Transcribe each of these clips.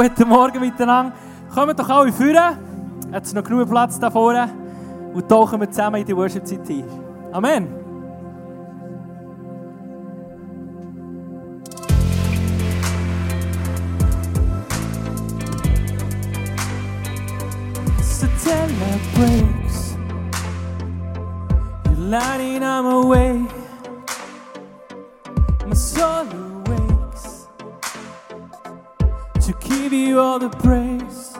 Guten Morgen miteinander. Kommt doch alle führen. Hat es noch genug Platz da vorne? Und tauchen wir zusammen in die Worship-Zeit ein. Amen. Breaks, you're lighting on my way. My soul give you all the praise.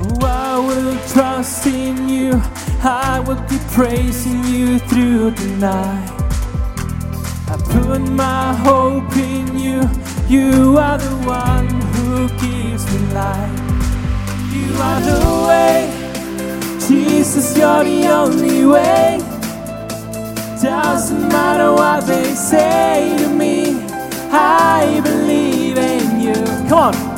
Oh, I will trust in you. I will keep praising you through the night. I put my hope in you. You are the one who gives me life. You are the way. Jesus, you're the only way. Doesn't matter what they say to me. I believe in you. Come on.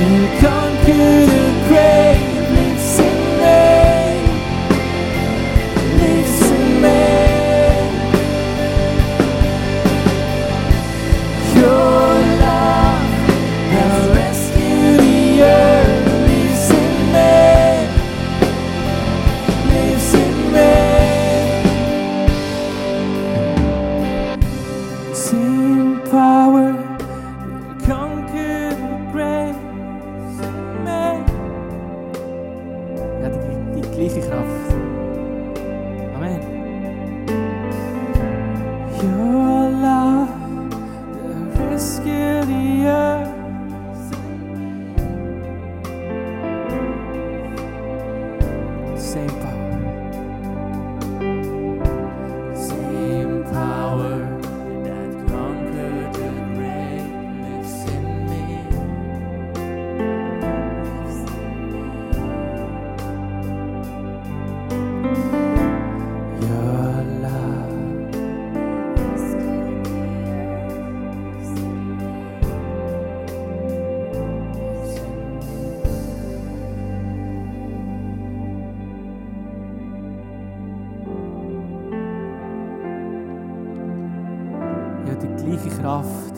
You conquered the grave. gleiche Kraft,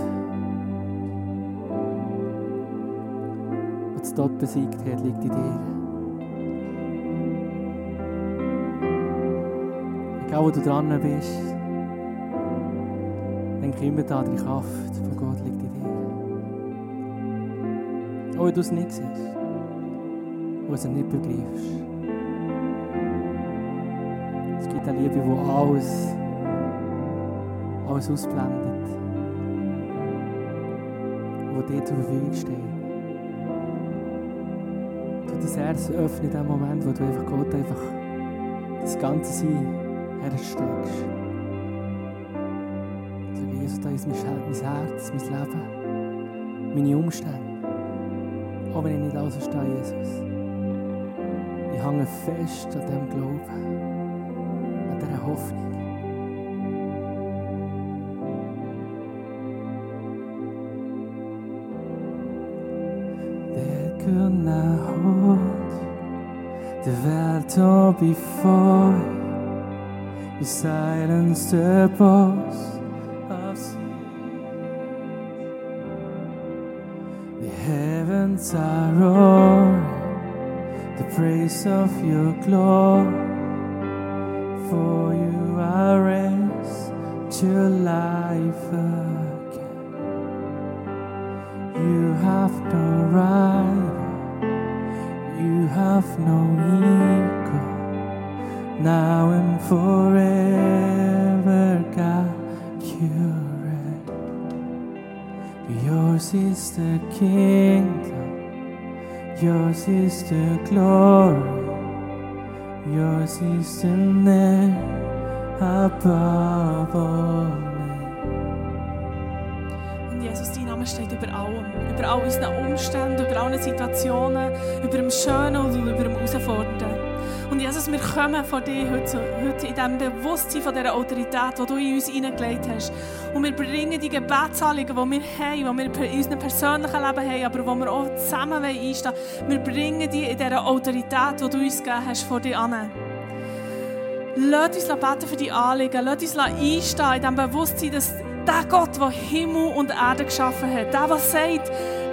die das Tod besiegt hat, liegt in dir. Egal, wo du dran bist, denke immer daran, die Kraft von Gott liegt in dir. Auch wenn du es nicht siehst, wo es nicht begreifst. Es gibt eine Liebe, die alles alles ausblendet. Die dir zur Verfügung steht. Du dein Herz öffnen in dem Moment, wo du einfach Gott einfach das ganze Sein hersteckst. Sag Jesus, da ist mein Her- mein Herz, mein Leben, meine Umstände. Auch wenn ich nicht verstehe, Jesus. Ich hänge fest an diesem Glauben, an dieser Hoffnung. Ta before You silence the boss of sin The heavens are roaring The praise of your glory. For you are raised to life again. You have no rival You have no equal now and forever, God, you reign. Yours is the kingdom, yours is the glory, yours is the name above all. Und Jesus, dein Name steht über allem. Über all unseren Umständen, über allen Situationen, über dem Schönen und über dem Herausfordernden. Jesus, wir kommen vor dir heute, heute in diesem Bewusstsein von dieser Autorität, die du in uns hineingelegt hast. Und wir bringen die Gebetsanliegen, die wir haben, die wir in unserem persönlichen Leben haben, aber die wir auch zusammen einstehen wollen, wir bringen die in dieser Autorität, die du uns gegeben hast, vor dir an. Lass uns beten für die Anliegen. Lass uns einstehen in diesem Bewusstsein, dass der Gott, der Himmel und Erde geschaffen hat, der, der sagt,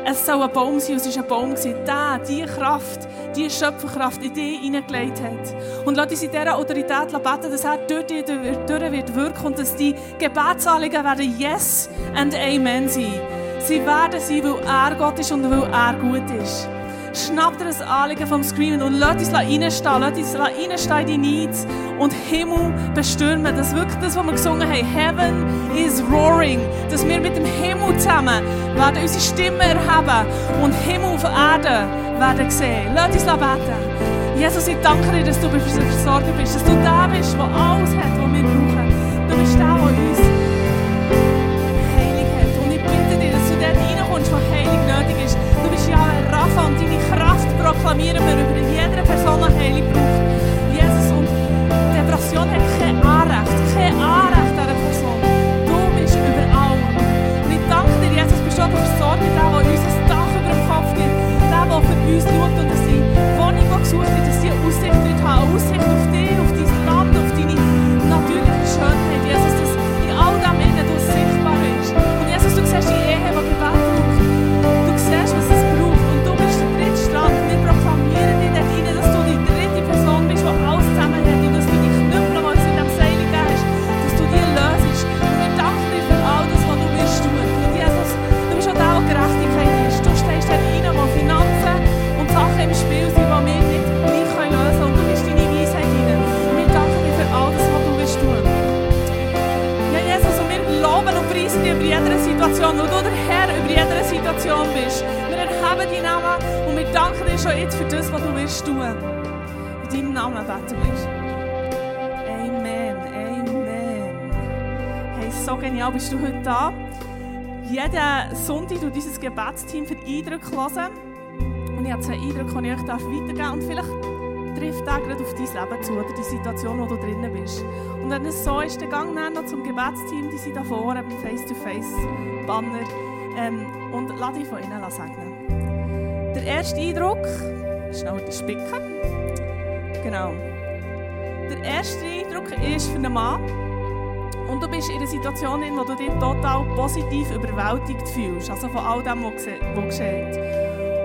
es soll ein Baum sein, es ist ein Baum gewesen, der, die Kraft, die Schöpferkraft in dich hineingelegt hat. Und lass uns in dieser Autorität beten, dass er durch dich durch wird wirken und dass die Gebetsanliegen werden Yes and Amen sein. Sie werden sein, weil er Gott ist und weil er gut ist. Schnapp dir das Anliegen vom Screamen und lass uns reinstehen, lass uns reinstehen in die Needs und Himmel bestürmen. Das ist wirklich das, was wir gesungen haben. Heaven is roaring. Dass wir mit dem Himmel zusammen werden unsere Stimme erheben und Himmel auf Erde werden sehen. Lass uns beten. Jesus, ich danke dir, dass du unser Versorger bist, dass du der bist, der alles hat, was wir brauchen. Du bist der, proklamerer med evangeliet é til pessoa hele i bror. Jesus, som det Jeden Sonntag tut dieses Gebetsteam für Eindrücke hören. Und ich habe zwei Eindrücke, die ich euch weitergeben darf. Und vielleicht trifft der gerade auf dein Leben zu oder die Situation, wo du drinnen bist. Und wenn es so ist, dann gang dann noch zum Gebetsteam, die sind da vorne Face-to-Face-Banner ähm, und lass dich von ihnen segnen. Der erste Eindruck, schnell die Spicken. Genau. Der erste Eindruck ist für einen Mann, bist in einer Situation, in der du dich total positiv überwältigt fühlst, also von all dem, was geschieht.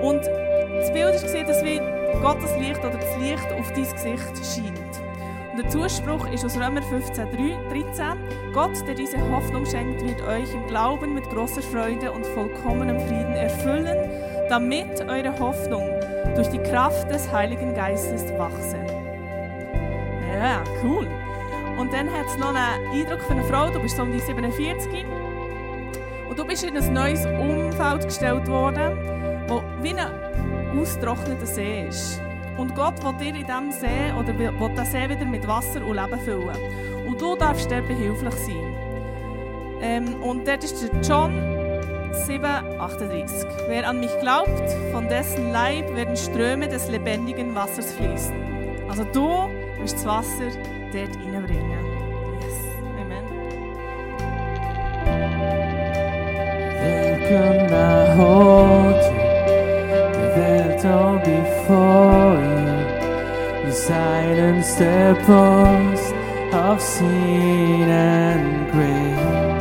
Und das Bild war, dass wie Gottes Licht oder das Licht auf dein Gesicht scheint. Und der Zuspruch ist aus Römer 15, 13. Gott, der diese Hoffnung schenkt, wird euch im Glauben mit großer Freude und vollkommenem Frieden erfüllen, damit eure Hoffnung durch die Kraft des Heiligen Geistes wachse. Ja, cool. Und dann hat es noch einen Eindruck von einer Frau, du bist so um die 47. Und du bist in ein neues Umfeld gestellt worden, wo wie ein austrockneter See ist. Und Gott will dir in diesem See oder will diesen See wieder mit Wasser und Leben füllen. Und du darfst dir behilflich sein. Ähm, und dort ist der John 7,38. Wer an mich glaubt, von dessen Leib werden Ströme des lebendigen Wassers fließen. Also du bist das Wasser Vittet innebringe. Yes. Amen. They'll come before you. You silence the voice of sin and grace.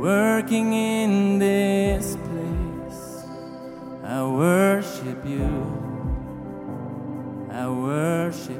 working in this place. I worship you. I worship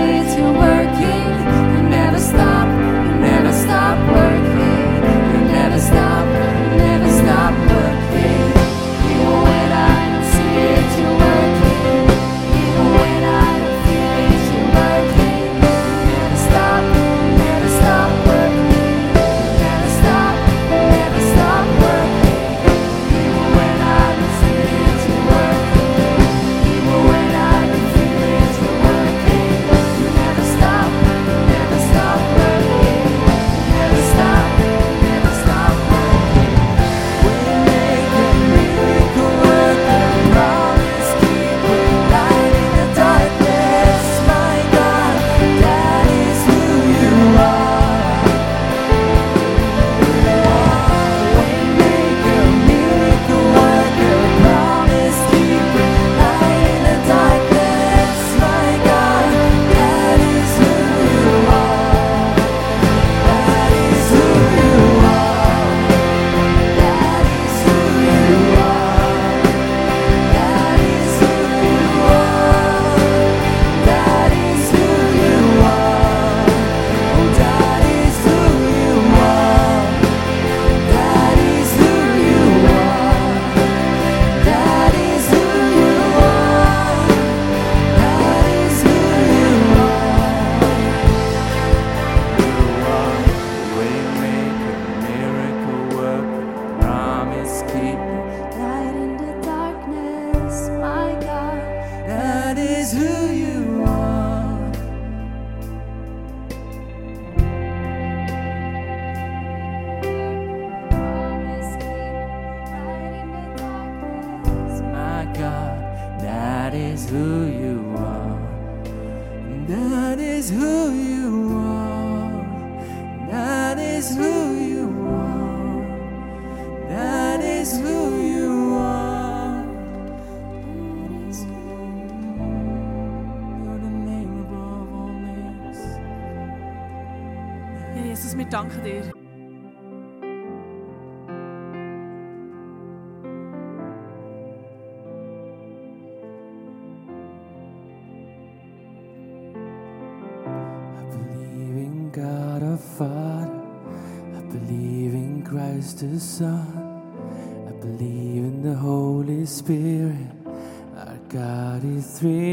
the Son. I believe in the Holy Spirit, our God is three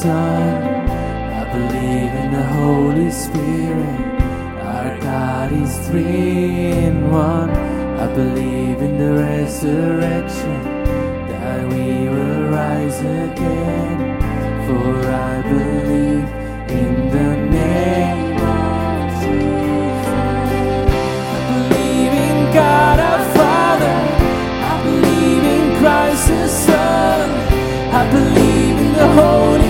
Son. I believe in the Holy Spirit. Our God is three in one. I believe in the resurrection, that we will rise again. For I believe in the name of Jesus. I believe in God our Father. I believe in Christ the Son. I believe in the Holy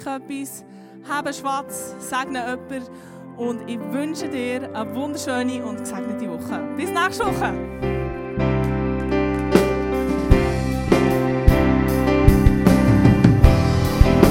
schenk etwas, habe Schwarz, segne jemanden. Und ich wünsche dir eine wunderschöne und gesegnete Woche. Bis nächste Woche.